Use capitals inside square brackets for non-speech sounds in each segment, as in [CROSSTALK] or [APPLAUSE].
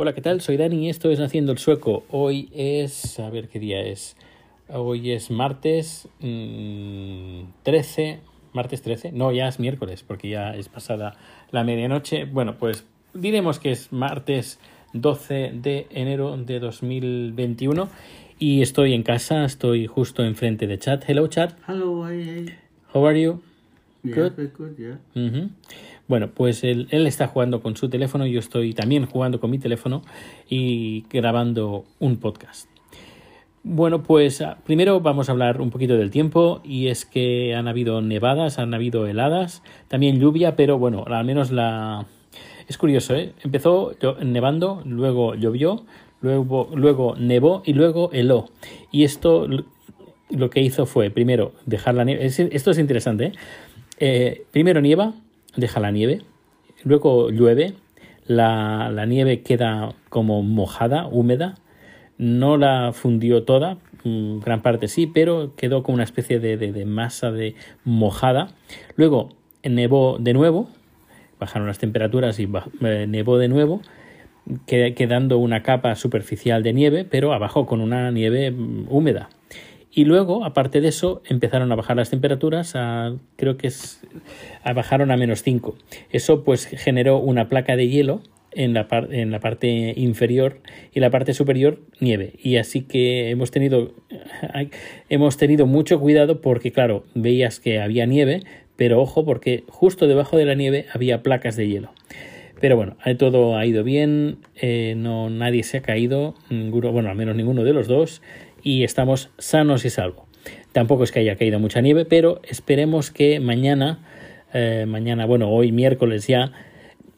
Hola, ¿qué tal? Soy Dani y esto es Haciendo el Sueco. Hoy es... a ver qué día es. Hoy es martes 13... Mm, martes 13. No, ya es miércoles porque ya es pasada la medianoche. Bueno, pues diremos que es martes 12 de enero de 2021 y estoy en casa, estoy justo enfrente de chat. Hello chat. Hello, hey, How are you? Yeah, good, good, yeah. Bueno, pues él, está jugando con su teléfono, yo estoy también jugando con mi teléfono y grabando un podcast. Bueno, pues ah, primero vamos a hablar un poquito del tiempo y es que han habido nevadas, han habido heladas, también lluvia, pero bueno, al menos la... Es curioso, ¿eh? Empezó nevando, luego llovió, luego, luego nevó y luego heló. Y esto lo que hizo fue, primero, dejar la nieve. Esto es interesante, ¿eh? Eh, primero nieva, deja la nieve, luego llueve, la, la, nieve queda como mojada, húmeda, no la fundió toda, mm, gran parte sí, pero quedó como una especie de, de, masa de mojada. Luego nevó de nuevo, bajaron las temperaturas y eh, nevó de nuevo, quedando una capa superficial de nieve, pero abajo con una nieve mm, húmeda. Y luego, aparte de eso, empezaron a bajar las temperaturas, a, creo que es, a bajaron a menos 5. Eso pues generó una placa de hielo en la, en la parte inferior y la parte superior nieve. Y así que hemos tenido, hemos tenido mucho cuidado porque, claro, veías que había nieve, pero ojo porque justo debajo de la nieve había placas de hielo. Pero bueno, todo ha ido bien, eh, no, nadie se ha caído, ninguno, bueno, al menos ninguno de los dos, y estamos sanos y salvos. Tampoco es que haya caído mucha nieve, pero esperemos que mañana, eh, mañana, bueno, hoy miércoles ya,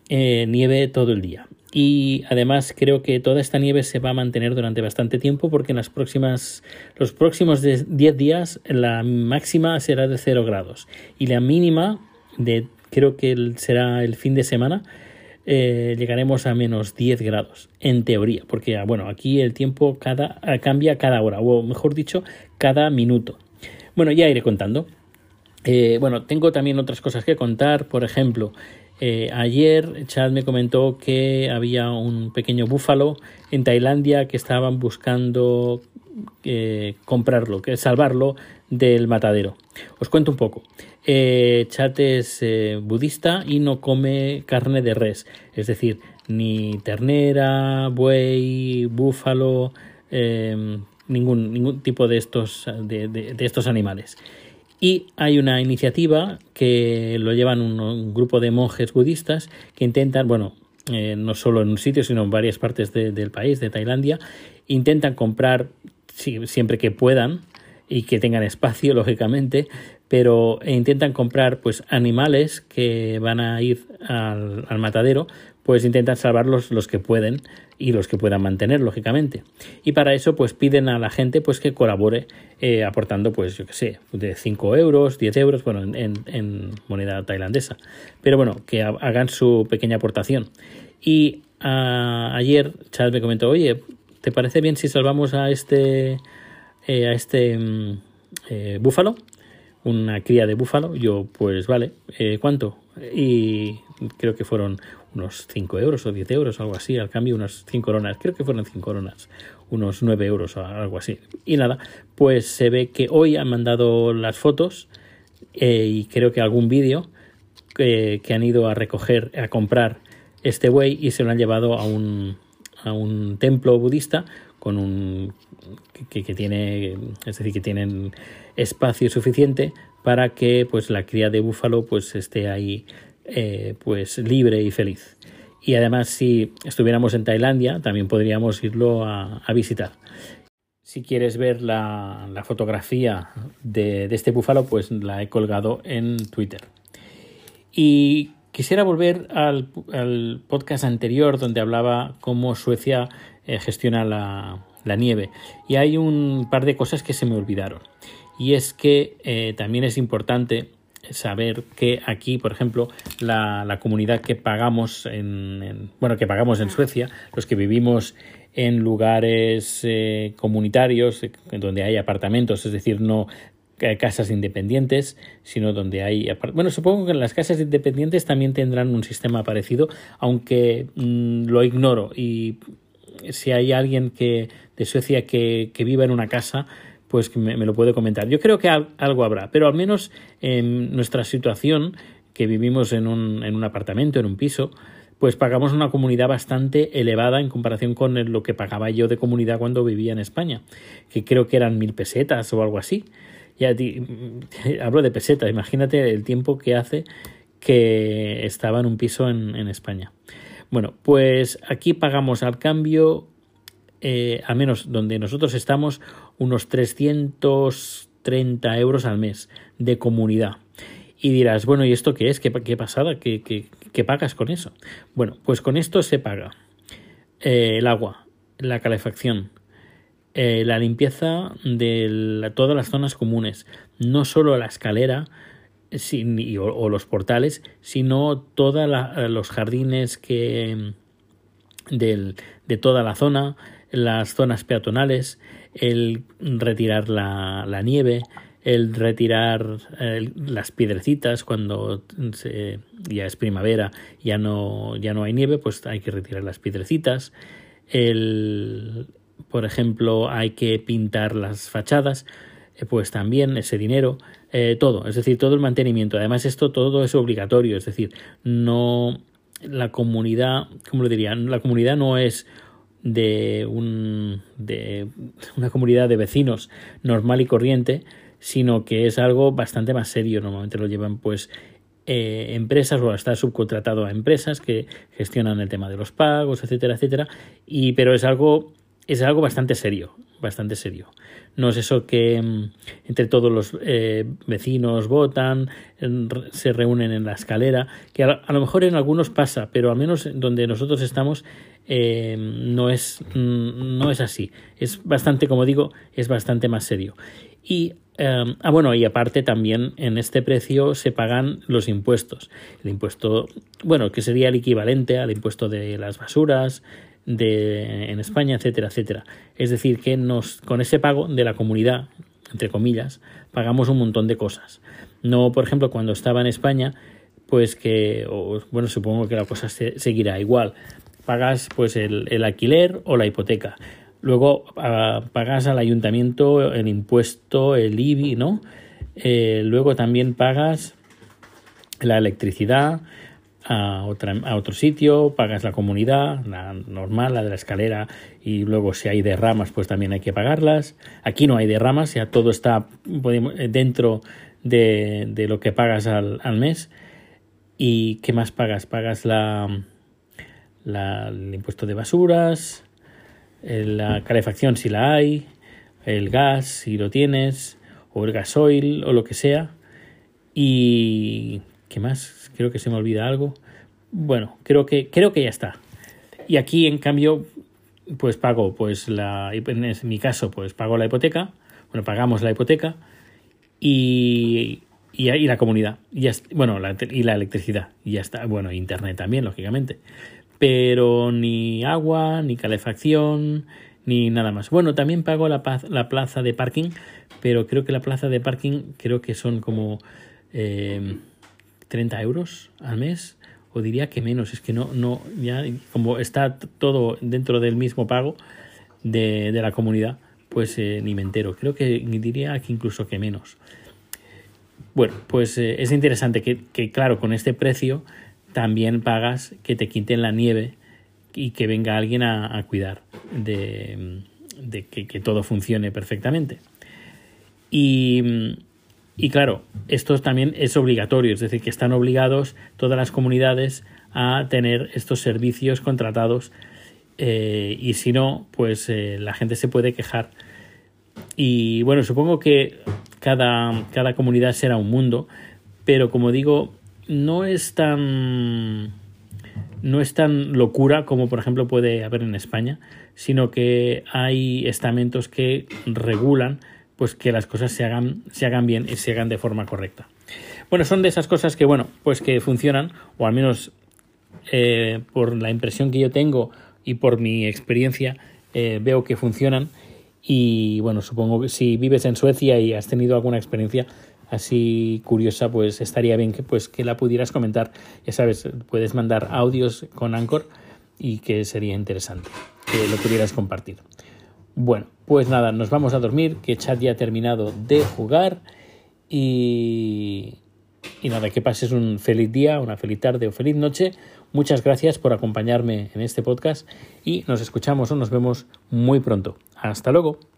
eh, nieve todo el día. Y además creo que toda esta nieve se va a mantener durante bastante tiempo porque en las próximas, los próximos 10 días la máxima será de 0 grados y la mínima de creo que será el fin de semana eh, llegaremos a menos 10 grados, en teoría, porque ah, bueno, aquí el tiempo cada, ah, cambia cada hora, o mejor dicho, cada minuto. Bueno, ya iré contando. Eh, bueno, tengo también otras cosas que contar, por ejemplo, eh, ayer Chad me comentó que había un pequeño búfalo en Tailandia que estaban buscando comprarlo, que salvarlo del matadero. Os cuento un poco. Eh, Chat es eh, budista y no come carne de res, es decir, ni ternera, buey, búfalo, em, ningún, ningún tipo de estos, de, estos animales. Y hay una iniciativa que lo llevan un, grupo de monjes budistas que intentan, bueno, eh, no solo en un sitio, sino en varias partes del país, de Tailandia, intentan comprar, siempre que puedan, y que tengan espacio, [LAUGHS] lógicamente, pero intentan comprar pues animales que van a ir al, matadero, pues intentan salvarlos los que pueden y los que puedan mantener, lógicamente. Y para eso, pues piden a la gente pues que colabore eh, aportando, pues yo qué sé, de 5 euros, 10 euros, bueno, en, moneda tailandesa. Pero bueno, que hagan su pequeña aportación. Y ah, ayer Chad me comentó, oye, ¿te parece bien si salvamos a este, eh, a este mm, eh, búfalo? una cría de búfalo, yo pues vale, eh, ¿cuánto? Y creo que fueron unos 5 euros o 10 euros, algo así, al cambio unas 5 coronas, creo que fueron 5 coronas, unos 9 euros o algo así. Y nada, pues se ve que hoy han mandado las fotos eh, y creo que algún vídeo que han ido a recoger, a comprar este buey y se lo han llevado a un, a un templo budista con un que, que, tiene es decir que tienen espacio suficiente para que pues la cría de búfalo pues esté ahí eh, pues libre y feliz. Y además si estuviéramos en Tailandia también podríamos irlo a, visitar. Si quieres ver la, la fotografía de, de, este búfalo pues la he colgado en Twitter. Y quisiera volver al, al podcast anterior donde hablaba cómo Suecia eh, gestiona la, nieve. Y hay un par de cosas que se me olvidaron. Y es que eh, también es importante saber que aquí, por ejemplo, la, comunidad que pagamos en, bueno que pagamos en Suecia, los que vivimos en lugares eh, comunitarios donde hay apartamentos, es decir, no casas independientes, sino donde hay... Bueno, supongo que las casas independientes también tendrán un sistema parecido, aunque mm, lo ignoro. Y si hay alguien que de Suecia que, que viva en una casa, pues me, me, lo puede comentar. Yo creo que algo habrá, pero al menos en nuestra situación, que vivimos en un, en un apartamento, en un piso, pues pagamos una comunidad bastante elevada en comparación con lo que pagaba yo de comunidad cuando vivía en España, que creo que eran mil pesetas o algo así. Ya hablo de pesetas, imagínate el tiempo que hace que estaba en un piso en, España. Bueno, pues aquí pagamos al cambio, eh, al menos donde nosotros estamos, unos 330 euros al mes de comunidad. Y dirás, bueno, ¿y esto qué es? ¿Qué, pasada? ¿Qué, qué, qué pagas con eso? Bueno, pues con esto se paga eh, el agua, la calefacción, eh, la limpieza de todas las zonas comunes, no solo la escalera o, los portales, sino todos los jardines que del, de toda la zona, las zonas peatonales, el retirar la, la nieve, el retirar las piedrecitas cuando se, ya es primavera, ya no, ya no hay nieve, pues hay que retirar las piedrecitas. El, por ejemplo, hay que pintar las fachadas, eh, pues también ese dinero, eh, todo, es decir, todo el mantenimiento. Además, esto todo es obligatorio, es decir, no la comunidad, ¿cómo lo diría? La comunidad no es de un de una comunidad de vecinos normal y corriente, sino que es algo bastante más serio. Normalmente lo llevan pues eh, empresas o está subcontratado a empresas que gestionan el tema de los pagos, etcétera, etcétera. Y pero es algo es algo bastante serio, bastante serio. No es eso que mm, entre todos los eh, vecinos votan, se reúnen en la escalera, que a, lo mejor en algunos pasa, pero al menos donde nosotros estamos eh, no, es, mm, no es así. Es bastante, como digo, es bastante más serio. Y Um, ah, bueno, y aparte también en este precio se pagan los impuestos. El impuesto, bueno, que sería el equivalente al impuesto de las basuras de, en España, etcétera, etcétera. Es decir, que nos, con ese pago de la comunidad, entre comillas, pagamos un montón de cosas. No, por ejemplo, cuando estaba en España, pues que, bueno, supongo que la cosa se, seguirá igual. Pagas pues el, el alquiler o la hipoteca. Luego pagas al ayuntamiento el impuesto, el IBI, ¿no? Eh, luego también pagas la electricidad a, otra, a otro sitio, pagas la comunidad, la normal, la de la escalera, y luego si hay derramas, pues también hay que pagarlas. Aquí no hay derramas, ya todo está dentro de, de lo que pagas al, al, mes. ¿Y qué más pagas? Pagas la, la, el impuesto de basuras, la calefacción si la hay, el gas si lo tienes, o el gasoil o lo que sea. Y ¿qué más? Creo que se me olvida algo. Bueno, creo que creo que ya está. Y aquí en cambio pues pago pues la en mi caso pues pago la hipoteca, bueno, pagamos la hipoteca y y, la comunidad, y ya, bueno, y la electricidad, y ya está, bueno, internet también, lógicamente pero ni agua, ni calefacción, ni nada más. Bueno, también pago la, la plaza de parking, pero creo que la plaza de parking creo que son como eh, 30 euros al mes, o diría que menos, es que no, no, ya como está todo dentro del mismo pago de, de la comunidad, pues eh, ni me entero. Creo que diría que incluso que menos. Bueno, pues eh, es interesante que, que, claro, con este precio también pagas que te quiten la nieve y que venga alguien a, a cuidar de, de que, que, todo funcione perfectamente. Y, y, claro, esto también es obligatorio, es decir, que están obligados todas las comunidades a tener estos servicios contratados eh, y si no, pues eh, la gente se puede quejar. Y bueno, supongo que cada, cada comunidad será un mundo, pero como digo, no es tan no es tan locura como por ejemplo puede haber en España, sino que hay estamentos que regulan pues que las cosas se hagan, se hagan bien y se hagan de forma correcta. Bueno, son de esas cosas que bueno, pues que funcionan, o al menos eh, por la impresión que yo tengo y por mi experiencia eh, veo que funcionan Y bueno, supongo que si vives en Suecia y has tenido alguna experiencia así curiosa, pues estaría bien que, pues, que la pudieras comentar. Ya sabes, puedes mandar audios con Anchor y que sería interesante que lo pudieras compartir. Bueno, pues nada, nos vamos a dormir, que Chad ya ha terminado de jugar y, y nada, que pases un feliz día, una feliz tarde o feliz noche. Muchas gracias por acompañarme en este podcast y nos escuchamos o nos vemos muy pronto. Hasta luego.